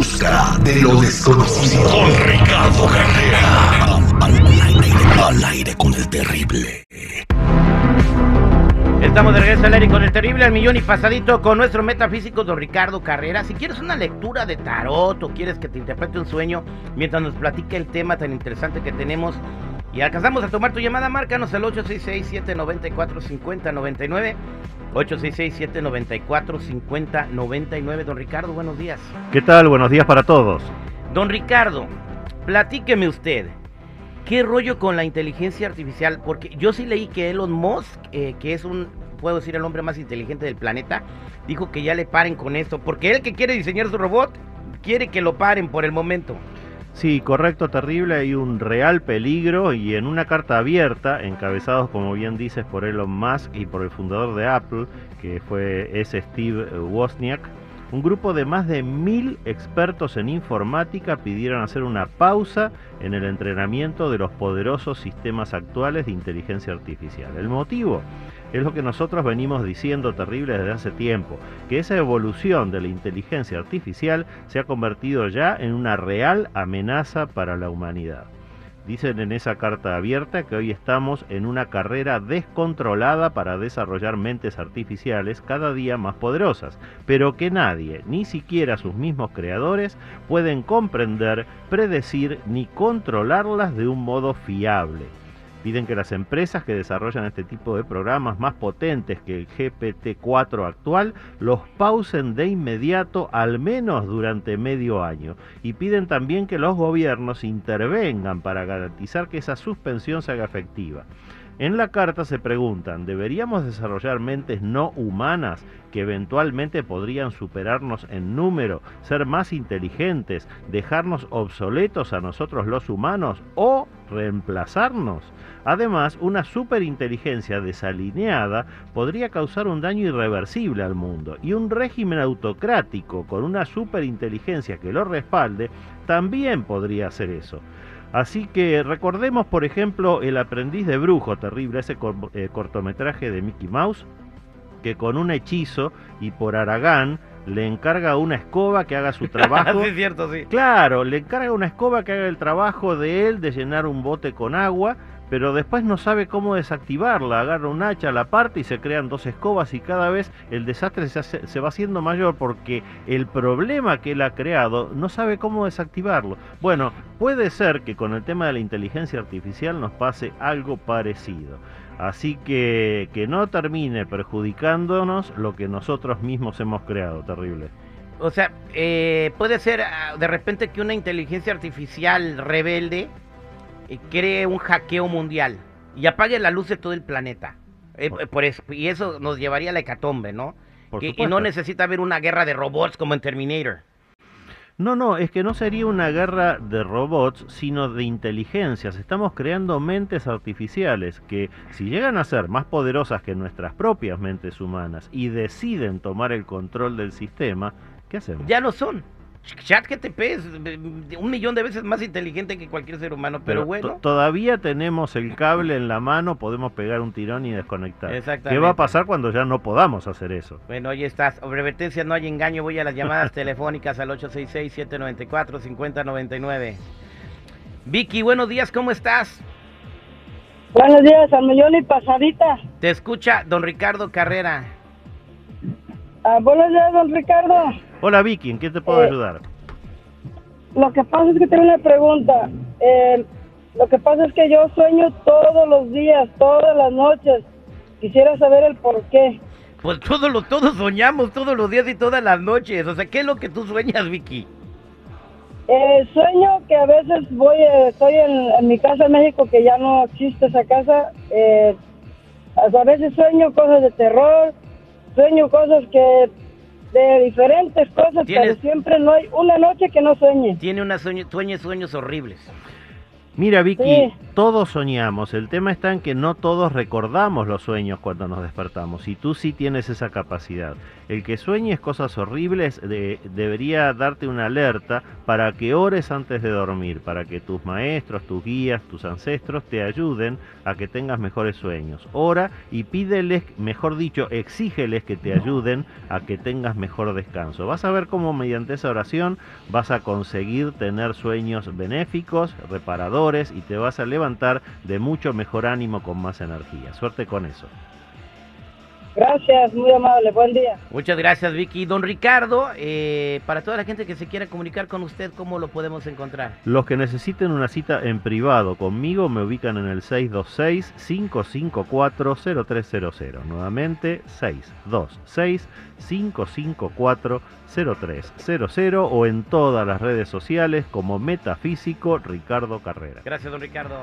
busca de lo desconocido. Con Ricardo Carrera. Al, aire, con el terrible. Estamos de regreso al aire con el terrible al millón y pasadito con nuestro metafísico don Ricardo Carrera. Si quieres una lectura de tarot o quieres que te interprete un sueño mientras nos platique el tema tan interesante que tenemos y alcanzamos a tomar tu llamada, márcanos al 866-794-5099. 866-794-5099. Don Ricardo, buenos días. ¿Qué tal? Buenos días para todos. Don Ricardo, platíqueme usted. ¿Qué rollo con la inteligencia artificial? Porque yo sí leí que Elon Musk, eh, que es un, puedo decir, el hombre más inteligente del planeta, dijo que ya le paren con esto. Porque él que quiere diseñar su robot, quiere que lo paren por el momento. Sí, correcto, terrible, hay un real peligro y en una carta abierta, encabezados como bien dices por Elon Musk y por el fundador de Apple, que fue ese Steve Wozniak, un grupo de más de mil expertos en informática pidieron hacer una pausa en el entrenamiento de los poderosos sistemas actuales de inteligencia artificial. El motivo es lo que nosotros venimos diciendo terrible desde hace tiempo, que esa evolución de la inteligencia artificial se ha convertido ya en una real amenaza para la humanidad. Dicen en esa carta abierta que hoy estamos en una carrera descontrolada para desarrollar mentes artificiales cada día más poderosas, pero que nadie, ni siquiera sus mismos creadores, pueden comprender, predecir ni controlarlas de un modo fiable. Piden que las empresas que desarrollan este tipo de programas más potentes que el GPT-4 actual los pausen de inmediato al menos durante medio año. Y piden también que los gobiernos intervengan para garantizar que esa suspensión se haga efectiva. En la carta se preguntan, ¿deberíamos desarrollar mentes no humanas que eventualmente podrían superarnos en número, ser más inteligentes, dejarnos obsoletos a nosotros los humanos o reemplazarnos? Además, una superinteligencia desalineada podría causar un daño irreversible al mundo y un régimen autocrático con una superinteligencia que lo respalde también podría hacer eso. Así que recordemos, por ejemplo, El aprendiz de brujo, terrible, ese eh, cortometraje de Mickey Mouse, que con un hechizo y por Aragán le encarga una escoba que haga su trabajo. sí, cierto, sí. Claro, le encarga una escoba que haga el trabajo de él de llenar un bote con agua pero después no sabe cómo desactivarla. Agarra un hacha, la parte y se crean dos escobas y cada vez el desastre se, va haciendo mayor porque el problema que él ha creado no sabe cómo desactivarlo. Bueno, puede ser que con el tema de la inteligencia artificial nos pase algo parecido. Así que que no termine perjudicándonos lo que nosotros mismos hemos creado, terrible. O sea, eh, puede ser ah, de repente que una inteligencia artificial rebelde cree un hackeo mundial y apague la luz de todo el planeta. Eh, por eso, y eso nos llevaría a la hecatombe, ¿no? y no necesita haber una guerra de robots como en Terminator. No, no, es que no sería una guerra de robots, sino de inteligencias. Estamos creando mentes artificiales que, si llegan a ser más poderosas que nuestras propias mentes humanas y deciden tomar el control del sistema, ¿qué hacemos? Ya no son. ChatGTP es un millón de veces más inteligente que cualquier ser humano, pero, bueno. Todavía tenemos el cable en la mano, podemos pegar un tirón y desconectar. ¿Qué va a pasar cuando ya no podamos hacer eso? Bueno, ahí estás. Sobre advertencia, no hay engaño. Voy a las llamadas telefónicas al 866-794-5099. Vicky, buenos días, ¿cómo estás? Buenos días, al millón y pasadita. Te escucha don Ricardo Carrera. Ah, buenos días, don Ricardo. Hola Vicky, ¿en qué te puedo eh, ayudar? Lo que pasa es que tengo una pregunta. Eh, lo que pasa es que yo sueño todos los días, todas las noches. Quisiera saber el por qué. Pues todos, los, todos soñamos todos los días y todas las noches. O sea, ¿qué es lo que tú sueñas, Vicky? Eh, sueño que a veces voy, estoy en, mi casa en México, que ya no existe esa casa. a veces sueño cosas de terror, sueño cosas que de diferentes cosas, pero siempre no hay una noche que no sueñe. Tiene una sueño, sueños horribles. Mira, Vicky, todos soñamos. El tema está en que no todos recordamos los sueños cuando nos despertamos. Y tú sí tienes esa capacidad. El que sueñes cosas horribles de- debería darte una alerta para que ores antes de dormir, para que tus maestros, tus guías, tus ancestros te ayuden a que tengas mejores sueños. Ora y pídeles, mejor dicho, exígeles que te ayuden a que tengas mejor descanso. Vas a ver cómo mediante esa oración vas a conseguir tener sueños benéficos, reparadores y te vas a levantar de mucho mejor ánimo con más energía. Suerte con eso. Gracias, muy amable. Buen día. Muchas gracias, Vicky. Don Ricardo, eh, para toda la gente que se quiera comunicar con usted, ¿cómo lo podemos encontrar? Los que necesiten una cita en privado conmigo me ubican en el 626-554-0300. Nuevamente, 626-554-0300 o en todas las redes sociales como Metafísico Ricardo Carrera. Gracias, don Ricardo.